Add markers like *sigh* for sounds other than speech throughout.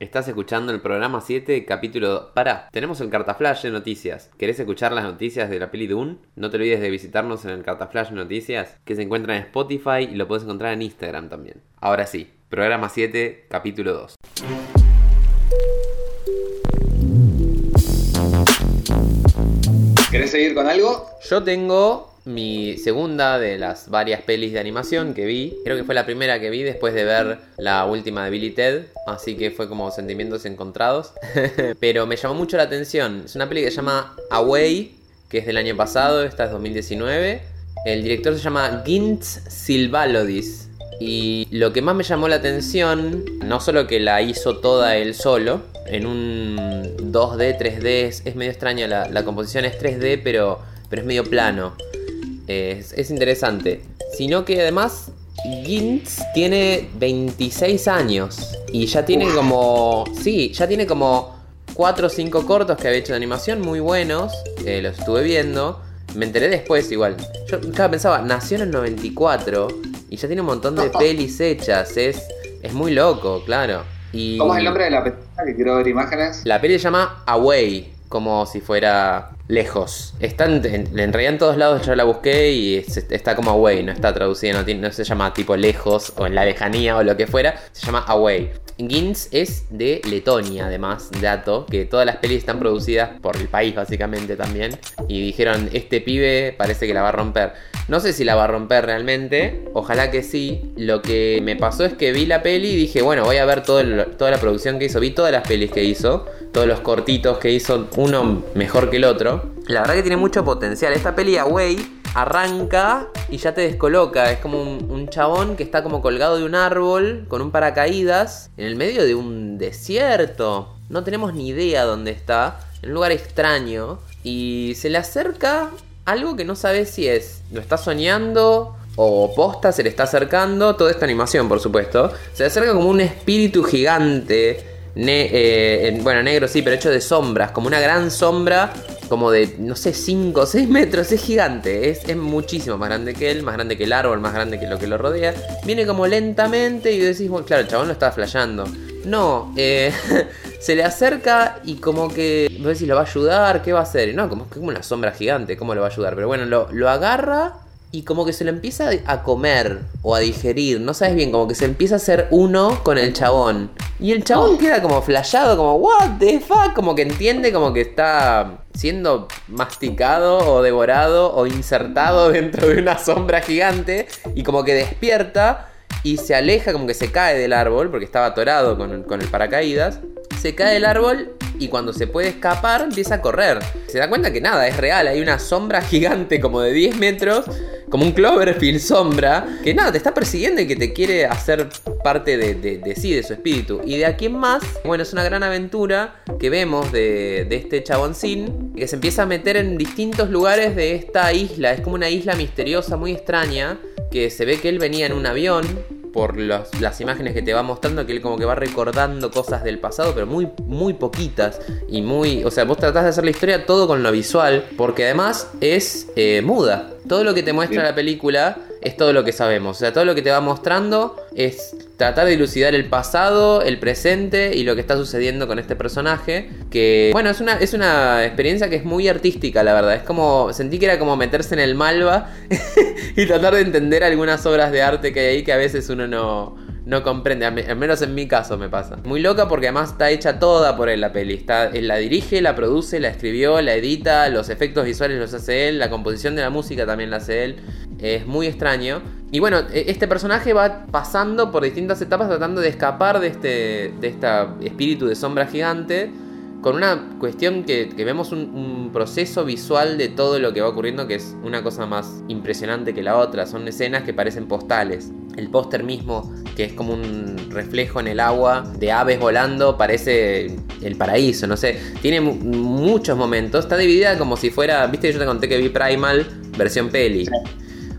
Estás escuchando el programa 7, capítulo... Pará, tenemos el Cartaflash de noticias. ¿Querés escuchar las noticias de la peli Dune? No te olvides de visitarnos en el Cartaflash de noticias, que se encuentra en Spotify y lo puedes encontrar en Instagram también. Ahora sí, programa 7, capítulo 2. ¿Querés seguir con algo? Yo tengo mi segunda de las varias pelis de animación que vi. Creo que fue la primera que vi después de ver la última de Billy Ted. Así que fue como sentimientos encontrados. *laughs* Pero me llamó mucho la atención. Es una peli que se llama Away, que es del año pasado, esta es 2019. El director se llama Gintz Silvalodis. Y lo que más me llamó la atención, no solo que la hizo toda él solo, en un 2D, 3D, es, medio extraña la, la composición, es 3D, pero, pero es medio plano. Es, es interesante. Sino que además Gintz tiene 26 años y ya tiene como... Sí, ya tiene como 4 o 5 cortos que había hecho de animación muy buenos, los estuve viendo. Me enteré después igual. Yo claro, pensaba, nació en el 94 y ya tiene un montón de pelis hechas. Es, es muy loco, claro. Y ¿Cómo es el nombre de la película que quiero ver imágenes? La peli se llama Away, como si fuera lejos. Está en, en- realidad en todos lados yo la busqué y es- está como Away, no está traducida, no, no se llama tipo lejos o en la lejanía o lo que fuera, se llama Away. Gintz es de Letonia, además, dato, que todas las pelis están producidas por el país básicamente también. Y dijeron, este pibe parece que la va a romper. No sé si la va a romper realmente, ojalá que sí. Lo que me pasó es que vi la peli y dije, bueno, voy a ver toda la producción que hizo. Vi todas las pelis que hizo, todos los cortitos que hizo, uno mejor que el otro. La verdad que tiene mucho potencial. Esta peli Away arranca y ya te descoloca. Es como un, chabón que está como colgado de un árbol con un paracaídas en el medio de un desierto. No tenemos ni idea dónde está. En un lugar extraño. Y se le acerca algo que no sabes si es. Lo está soñando. O posta se le está acercando. Toda esta animación, por supuesto. Se le acerca como un espíritu gigante. eh, en- bueno, negro sí, pero hecho de sombras. Como una gran sombra como de, no sé, 5 o 6 metros, es gigante, es, es muchísimo más grande que él, más grande que el árbol, más grande que lo que lo rodea. Viene como lentamente y decís, bueno, claro, el chabón lo está flasheando. No, eh, *laughs* se le acerca y como que, vos decís, ¿lo va a ayudar? ¿Qué va a hacer? No, como, como una sombra gigante, ¿cómo lo va a ayudar? Pero bueno, lo, lo agarra y como que se lo empieza a comer o a digerir, no sabes bien, como que se empieza a hacer uno con el chabón. Y el chabón queda como flashado, como, what the fuck, como que entiende como que está siendo masticado o devorado o insertado dentro de una sombra gigante y como que despierta y se aleja, como que se cae del árbol porque estaba atorado con, con el paracaídas. Se cae del árbol y cuando se puede escapar empieza a correr. Se da cuenta que nada, es real, hay una sombra gigante como de 10 metros, como un Cloverfield sombra, que nada, te está persiguiendo y que te quiere hacer parte de, de- sí, de su espíritu. Y de aquí en más, bueno, es una gran aventura que vemos de, de este chaboncín, que se empieza a meter en distintos lugares de esta isla. Es como una isla misteriosa, muy extraña, que se ve que él venía en un avión, por los- las imágenes que te va mostrando, que él como que va recordando cosas del pasado, pero muy, muy poquitas. Y muy. O sea, vos tratás de hacer la historia todo con lo visual, porque además es eh, muda. Todo lo que te muestra Bien. la película es todo lo que sabemos. O sea, todo lo que te va mostrando es tratar de dilucidar el pasado, el presente y lo que está sucediendo con este personaje. Que, bueno, es una, es una experiencia que es muy artística, la verdad. Es como. Sentí que era como meterse en el Malva *laughs* y tratar de entender algunas obras de arte que hay ahí que a veces uno no, no comprende. Al me- al menos en mi caso me pasa. Muy loca porque además está hecha toda por él la peli. Está, él la dirige, la produce, la escribió, la edita, los efectos visuales los hace él, la composición de la música también la hace él. Es muy extraño. Y bueno, e- este personaje va pasando por distintas etapas tratando de escapar de este, de esta espíritu de sombra gigante con una cuestión que, vemos un proceso visual de todo lo que va ocurriendo que es una cosa más impresionante que la otra. Son escenas que parecen postales. El póster mismo, que es como un reflejo en el agua de aves volando, parece el paraíso, no sé. Tiene mu- muchos momentos. Está dividida como si fuera, viste que yo te conté que vi Primal versión peli.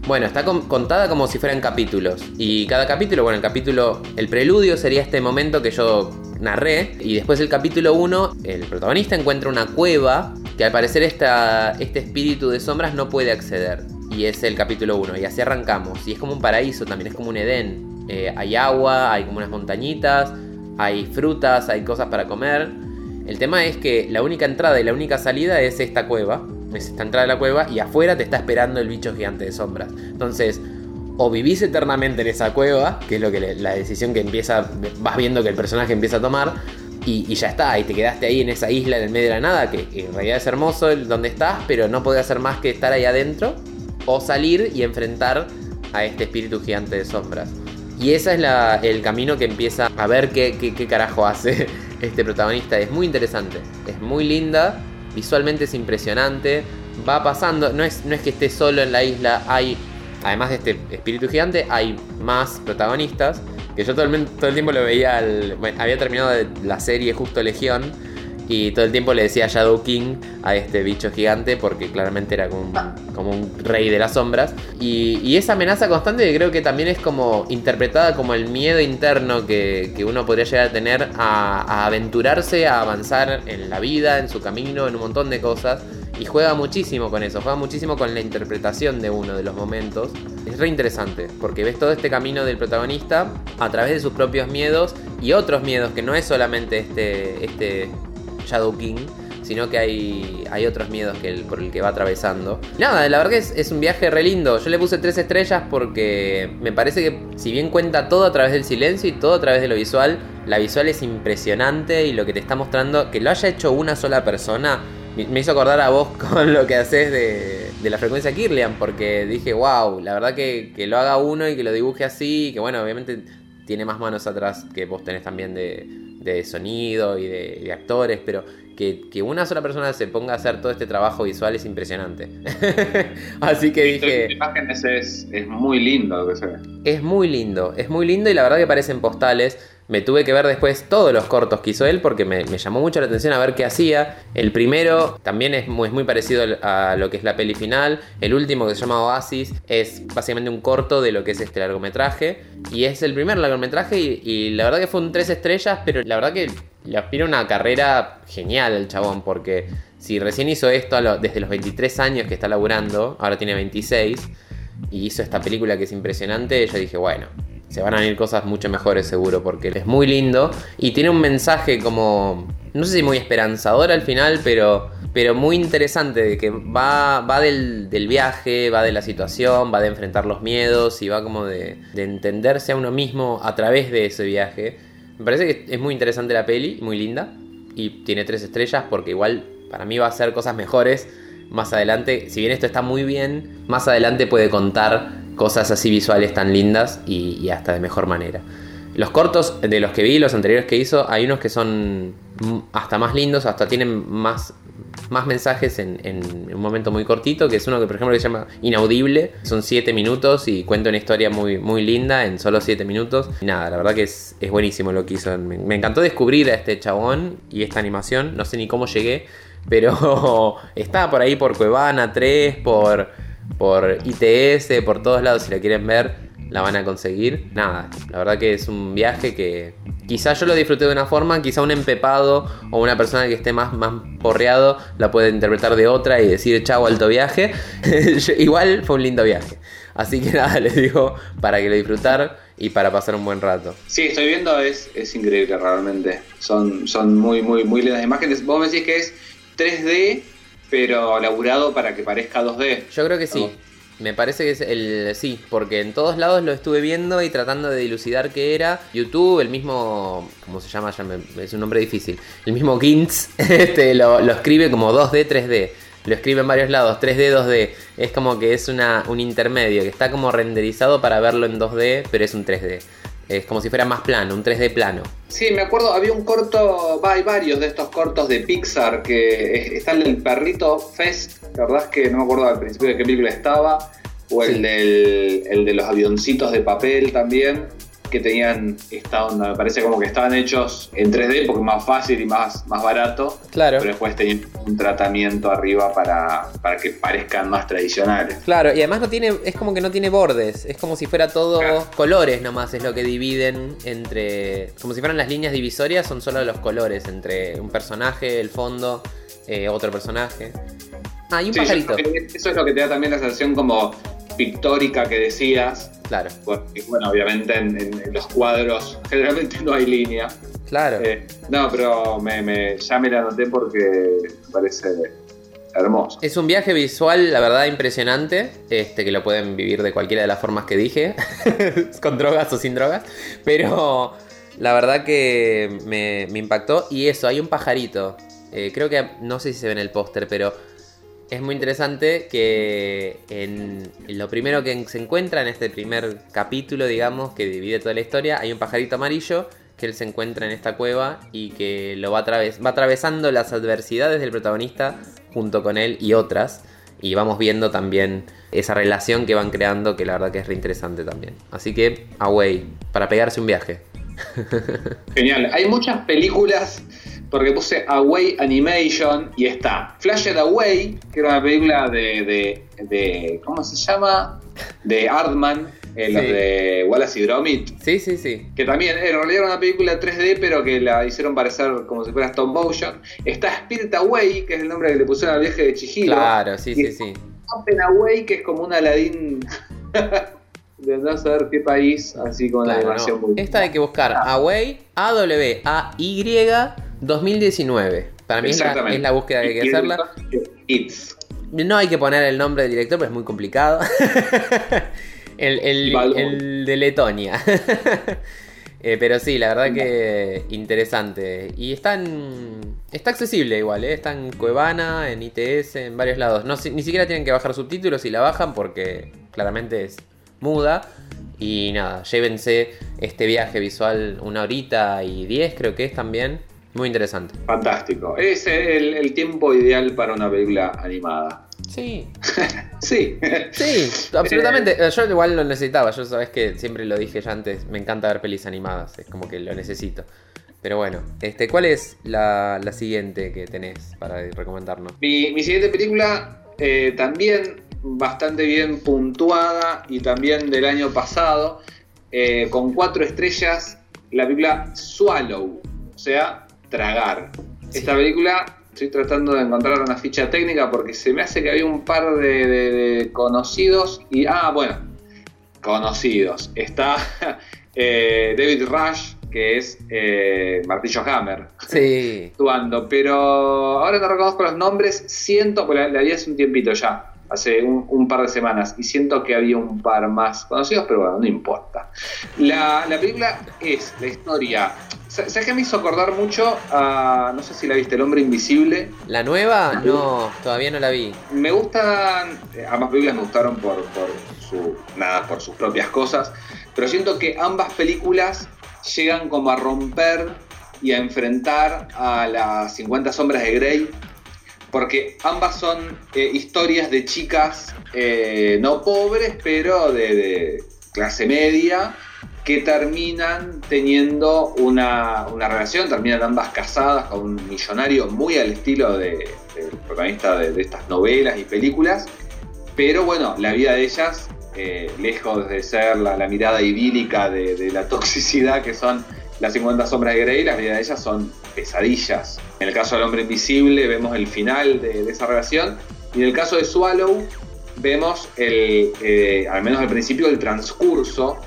Bueno, está con- contada como si fueran capítulos. Y cada capítulo, bueno, el capítulo, el preludio sería este momento que yo narré. Y después el capítulo 1, el protagonista encuentra una cueva que al parecer esta, este espíritu de sombras no puede acceder. Y es el capítulo 1. Y así arrancamos. Y es como un paraíso también, es como un Edén. Eh, hay agua, hay como unas montañitas. hay frutas, hay cosas para comer. El tema es que la única entrada y la única salida es esta cueva, es esta entrada de la cueva y afuera te está esperando el bicho gigante de sombras. Entonces, o vivís eternamente en esa cueva, que es lo que la decisión que empieza, vas viendo que el personaje empieza a tomar, y, ya está, y te quedaste ahí en esa isla en el medio de la nada, que, en realidad es hermoso donde estás, pero no podés hacer más que estar ahí adentro, o salir y enfrentar a este espíritu gigante de sombras. Y ese es el camino que empieza a ver qué, qué, carajo hace *laughs* este protagonista. Es muy interesante, es muy linda, visualmente es impresionante, va pasando, no es, no es que esté solo en la isla, hay, además de este espíritu gigante, hay más protagonistas. Que yo todo el, todo el tiempo lo veía, al, había terminado la serie justo Legión y todo el tiempo le decía Shadow King a este bicho gigante porque claramente era como un, como un rey de las sombras. Y, esa amenaza constante creo que también es como interpretada como el miedo interno que, uno podría llegar a tener a, aventurarse, a avanzar en la vida, en su camino, en un montón de cosas. Y juega muchísimo con eso, juega muchísimo con la interpretación de uno de los momentos. Es re interesante, porque ves todo este camino del protagonista a través de sus propios miedos y otros miedos, que no es solamente este, este Shadow King, sino que hay, hay otros miedos que por el que va atravesando. Nada, la verdad que es, es, un viaje re lindo. Yo le puse tres estrellas porque me parece que si bien cuenta todo a través del silencio y todo a través de lo visual, la visual es impresionante y lo que te está mostrando, que lo haya hecho una sola persona, me hizo acordar a vos *laughs* con lo que haces de, de la frecuencia Kirlian, porque dije, wow, la verdad que, que lo haga uno y que lo dibuje así, que bueno, obviamente tiene más manos atrás que vos tenés también de, de sonido y de, actores, pero que, una sola persona se ponga a hacer todo este trabajo visual es impresionante. *laughs* Así que dije... La imagen es, es, muy lindo lo que se ve. Es muy lindo, es muy lindo y la verdad que parecen postales. Me tuve que ver después todos los cortos que hizo él porque me, llamó mucho la atención a ver qué hacía. El primero también es muy, parecido a lo que es la peli final. El último que se llama Oasis es básicamente un corto de lo que es este largometraje. Y es el primer largometraje y, la verdad que fue un tres estrellas, pero la verdad que le aspira una carrera genial el chabón porque si recién hizo esto desde los 23 años que está laburando, ahora tiene 26 y hizo esta película que es impresionante, yo dije, bueno, se van a venir cosas mucho mejores seguro, porque es muy lindo y tiene un mensaje como, no sé si muy esperanzador al final, pero, pero muy interesante, de que va, va del, viaje, va de la situación, va de enfrentar los miedos y va como de, de entenderse a uno mismo a través de ese viaje. Me parece que es muy interesante la peli, muy linda, y tiene tres estrellas porque igual para mí va a ser cosas mejores más adelante. Si bien esto está muy bien, más adelante puede contar cosas así visuales tan lindas y, hasta de mejor manera. Los cortos de los que vi, los anteriores que hizo, hay unos que son hasta más lindos, hasta tienen más, más mensajes en, un momento muy cortito, que es uno que por ejemplo se llama Inaudible, son 7 minutos y cuenta una historia muy, muy linda en solo 7 minutos. Y nada, la verdad que es, buenísimo lo que hizo. Me, me, encantó descubrir a este chabón y esta animación, no sé ni cómo llegué, pero *laughs* estaba por ahí por Cuevana 3, por por ITS, por todos lados, si la quieren ver, la van a conseguir. Nada, la verdad que es un viaje que quizá yo lo disfruté de una forma, quizá un empepado o una persona que esté más, más porreado la puede interpretar de otra y decir chau alto viaje. *laughs* Igual fue un lindo viaje. Así que *laughs* nada, les digo para que lo disfrutar y para pasar un buen rato. Sí, estoy viendo, es, es increíble realmente. Son, son muy, muy, muy lindas imágenes. Vos me decís que es 3D pero laburado para que parezca 2D. Yo creo que sí. Me parece que es el sí, porque en todos lados lo estuve viendo y tratando de dilucidar qué era. YouTube, el mismo, ¿cómo se llama? Ya es un nombre difícil. El mismo Gintz *laughs* este, lo, escribe como 2D, 3D. Lo escribe en varios lados, 3D, 2D. Es como que es una, un intermedio, que está como renderizado para verlo en 2D, pero es un 3D. Es como si fuera más plano, un 3D plano. Sí, me acuerdo, había un corto, hay varios de estos cortos de Pixar que está el del perrito Fest, la verdad es que no me acuerdo al principio de qué película estaba, o el, del, el de los avioncitos de papel también que tenían esta onda. Me parece como que estaban hechos en 3D porque es más fácil y más, más barato. Claro. Pero después tenían un tratamiento arriba para, para que parezcan más tradicionales. Claro, y además no tiene, es como que no tiene bordes. Es como si fuera todo colores nomás, es lo que dividen entre. Como si fueran las líneas divisorias, son solo los colores entre un personaje, el fondo, eh, otro personaje. Ah, y un pajarito. Eso es lo que te da también la sensación como pictórica que decías. Claro. Porque, bueno, obviamente en, los cuadros *laughs* generalmente no hay línea. Claro. Eh, no, pero me, me- ya me la anoté porque me parece hermoso. Es un viaje visual, la verdad, impresionante. Este, que lo pueden vivir de cualquiera de las formas que dije. *laughs* con drogas o sin drogas. Pero la verdad que me, me impactó. Y eso, hay un pajarito. Eh, creo que no sé si se ve en el póster, pero es muy interesante que en lo primero que se encuentra en este primer capítulo, digamos, que divide toda la historia, hay un pajarito amarillo que él se encuentra en esta cueva y que lo va, va atravesando las adversidades del protagonista junto con él y otras. Y vamos viendo también esa relación que van creando, que la verdad que es reinteresante también. Así que, away, para pegarse un viaje. *laughs* Genial. Hay muchas películas, porque puse Away Animation y está Flash It Away, que era una película de, de, de- ¿cómo se llama? De Artman, eh, los de Wallace y Gromit. Sí, sí, sí. Que también en realidad era una película 3D, pero que la hicieron parecer como si fuera stop motion. Está Spirit Away, que es el nombre que le pusieron al viaje de Chihiro. Claro, sí, Y sí, sí. Open Away, que es como un Aladín *laughs* de no saber qué país, así con la animación no. muy. Esta hay que buscar Away, A-W-A-Y 2019. Para mí es la, es la búsqueda que hay que hacerla. It's. No hay que poner el nombre del director, pero es muy complicado. *laughs* el, el de Letonia. *laughs* Eh, pero sí, la verdad que interesante. Y está en- Está accesible igual, ¿eh? Está en Cuevana, en ITS, en varios lados. No, si- ni siquiera tienen que bajar subtítulos si la bajan porque claramente es muda. Y nada, llévense este viaje visual una horita y diez creo que es también. Muy interesante. Fantástico. Es el, el tiempo ideal para una película animada. Sí, *laughs* Sí. Sí, absolutamente. Eh, Yo igual lo necesitaba. Yo sabes que siempre lo dije ya antes. Me encanta ver pelis animadas. Es como que lo necesito. Pero bueno, este, ¿cuál es la, la siguiente que tenés para recomendarnos? Mi, mi siguiente película eh, también bastante bien puntuada y también del año pasado, eh, con cuatro estrellas, la película Swallow, o sea, tragar. Esta película, estoy tratando de encontrar una ficha técnica porque se me hace que había un par de, de- de conocidos y, ah, bueno, conocidos. Está *laughs* eh, David Rush, que es eh, Martillo Hammer Sí, *laughs* actuando, pero ahora no reconozco los nombres, siento, porque la, la vi hace un tiempito ya, hace un, un par de semanas, y siento que había un par más conocidos, pero bueno, no importa. La, la película es la historia, sa- ¿sabes qué me hizo acordar mucho a, no sé si la viste, El Hombre Invisible? ¿la nueva? No, todavía no la vi. Me gustan, eh, ambas películas me gustaron por, por su, nada, por sus propias cosas, pero siento que ambas películas llegan como a romper y a enfrentar a las 50 sombras de Grey, porque ambas son eh, historias de chicas eh, no pobres, pero de, clase media, que terminan teniendo una, una relación, terminan ambas casadas con un millonario muy al estilo de- del protagonista de, estas novelas y películas, pero bueno, la vida de ellas, eh, lejos de ser la, mirada idílica de la toxicidad que son las 50 sombras de Grey, las vidas de ellas son pesadillas. En el caso del hombre invisible vemos el final de, de esa relación. Y en el caso de Swallow vemos el, eh, al menos al principio el transcurso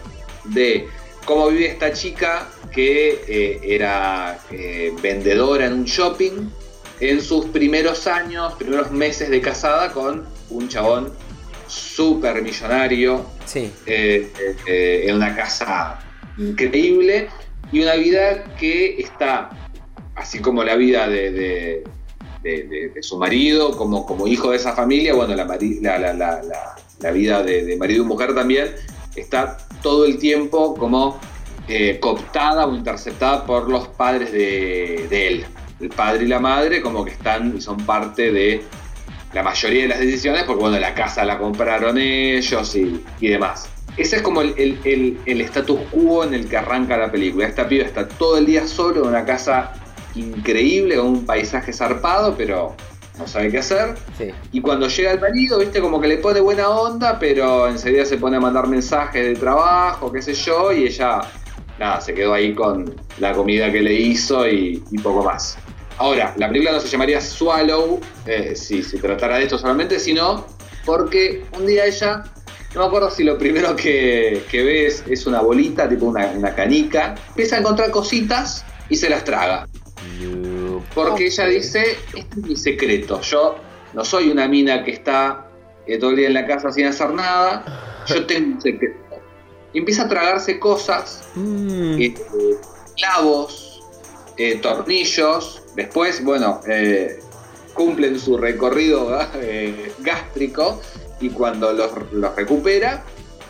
de cómo vive esta chica que eh, era eh, vendedora en un shopping en sus primeros años, primeros meses de casada con un chabón súper millonario Sí, en una casa. Increíble y una vida que está, así como la vida de, su marido, como, como hijo de esa familia, bueno, la, vida de, marido y mujer también está todo el tiempo como eh, cooptada o interceptada por los padres de, de él. El padre y la madre como que están y son parte de la mayoría de las decisiones, porque bueno, la casa la compraron ellos y, y demás. Ese es como el, el- el- el status quo en el que arranca la película. Esta piba está todo el día solo en una casa increíble, con un paisaje zarpado, pero no sabe qué hacer. sí. Y cuando llega el marido, viste, como que le pone buena onda, pero enseguida se pone a mandar mensajes de trabajo, qué sé yo, y ella, nada, se quedó ahí con la comida que le hizo y, y poco más. Ahora, la película no se llamaría Swallow eh, si se tratara de esto solamente, sino porque un día ella, no me acuerdo si lo primero que, que ve es, una bolita, tipo una, una canica, empieza a encontrar cositas y se las traga. Porque ella dice, este es mi secreto, yo no soy una mina que está eh, todo el día en la casa sin hacer nada, yo *laughs* tengo un secreto. Y empieza a tragarse cosas, Mm. eh, clavos, eh, tornillos, después, bueno, cumplen su recorrido *laughs* gástrico y cuando los, los recupera,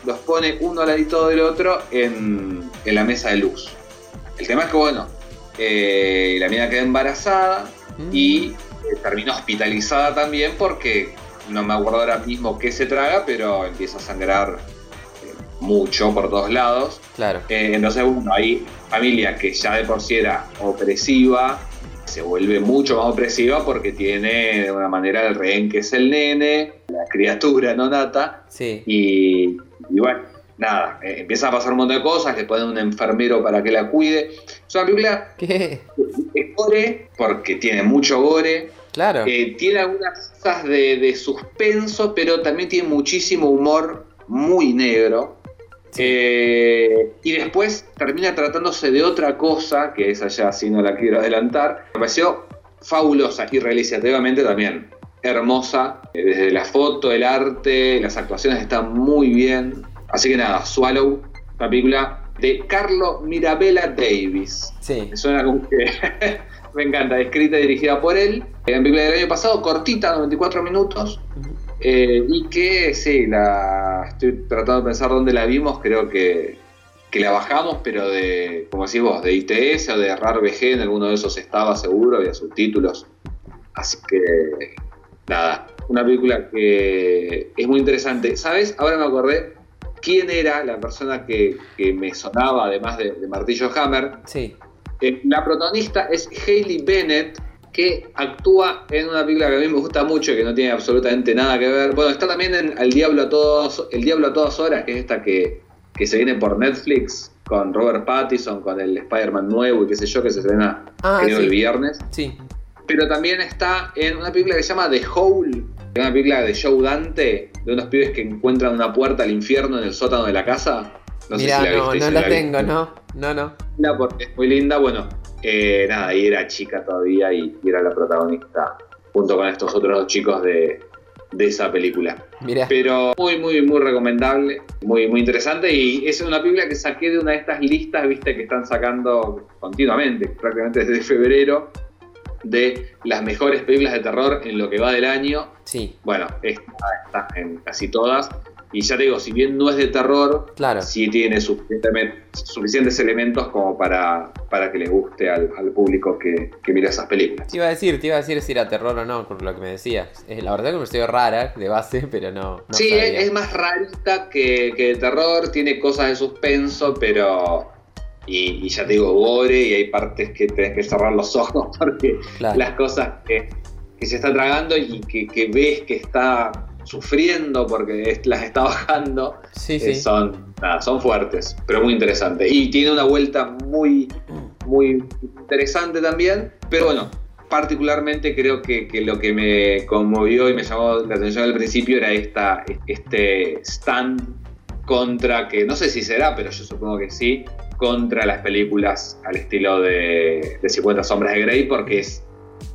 los pone uno al ladito del otro en, en la mesa de luz. El tema es que, bueno, eh, la mina queda embarazada Mm. y eh, termina hospitalizada también porque no me acuerdo ahora mismo qué se traga, pero empieza a sangrar eh, mucho por todos lados. Claro. Eh, entonces, bueno, hay familia que ya de por sí era opresiva, se vuelve mucho más opresiva porque tiene de una manera el rehén que es el nene, la criatura no nata, Sí. y, y bueno, nada, eh, empieza a pasar un montón de cosas, le ponen un enfermero para que la cuide. Es una película ¿Qué? es gore porque tiene mucho gore, Claro. eh, tiene algunas cosas de, de suspenso, pero también tiene muchísimo humor muy negro. Eh, y después termina tratándose de otra cosa, que esa ya si no la quiero adelantar. Me pareció fabulosa y realizativamente también hermosa. Eh, Desde la foto, el arte, las actuaciones están muy bien. Así que nada, Swallow, una película de Carlo Mirabella Davis. Sí. Me suena como que *laughs* me encanta, escrita y dirigida por él. Era una película del año pasado, cortita, 94 minutos. eh, y que sí, la estoy tratando de pensar dónde la vimos, creo que, que la bajamos, pero de, como decís vos, de ITS o de RAR en alguno de esos estaba seguro, había subtítulos. Así que, nada, una película que es muy interesante. ¿Sabes? Ahora me acordé quién era la persona que, que me sonaba, además de, de Martillo Hammer. Sí. Eh, la protagonista es Hayley Bennett, que actúa en una película que a mí me gusta mucho y que no tiene absolutamente nada que ver. Bueno, está también en El Diablo a, todos, El Diablo a todas horas, que es esta que, que se viene por Netflix con Robert Pattinson, con el Spider-Man nuevo y qué sé yo, que se estrena Ah, sí. el viernes. Sí. Pero también está en una película que se llama The Hole, una película de Joe Dante, de unos pibes que encuentran una puerta al infierno en el sótano de la casa. No sé si la no, viste, no si la tengo, no. No, no. linda porque es muy linda. Bueno, eh, nada, ahí era chica todavía y, y era la protagonista junto con estos otros dos chicos de, de esa película. Mirá. Pero muy, muy, muy recomendable, muy, muy interesante y es una película que saqué de una de estas listas, viste, que están sacando continuamente, prácticamente desde febrero, de las mejores películas de terror en lo que va del año. Sí, Bueno, esta está en casi todas. Y ya te digo, si bien no es de terror, claro. sí tiene suficientes elementos como para, para que le guste al, al público que, que mira esas películas. Te iba a decir, te iba a decir si era terror o no, por lo que me decías. La verdad que me pareció rara de base, pero no. no sí, sabía. es, es más rarita que, que de terror, tiene cosas de suspenso, pero... Y, y ya te digo, gore, y hay partes que tenés que cerrar los ojos *laughs* porque Claro. las cosas que, que se está tragando y que, que ves que está sufriendo porque es- las está bajando, Sí, eh, sí. son, nada, son fuertes, pero muy interesantes. Y tiene una vuelta muy, muy interesante también, pero bueno, particularmente creo que, que lo que me conmovió y me llamó la atención al principio era esta, este stand contra, que no sé si será, pero yo supongo que sí, contra las películas al estilo de, de 50 sombras de Grey, porque es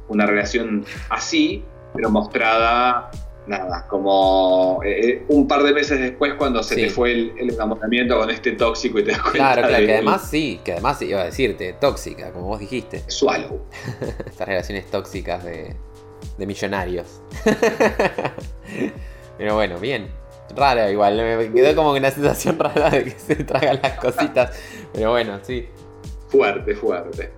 una relación así, pero mostrada, nada, como eh, un par de meses después cuando se Sí. te fue el, el enamoramiento con este tóxico y te das cuenta Claro, claro, de- que además sí, que además iba a decirte, tóxica, como vos dijiste. Swallow. *laughs* Estas relaciones tóxicas de, de millonarios. *laughs* Pero bueno, bien. Rara igual, me quedó como una sensación rara de que se tragan las cositas. Pero bueno, sí. Fuerte, fuerte.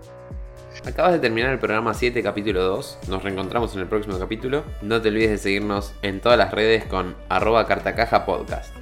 Acabas de terminar el programa 7, capítulo 2. Nos reencontramos en el próximo capítulo. No te olvides de seguirnos en todas las redes con arroba cartacaja podcast.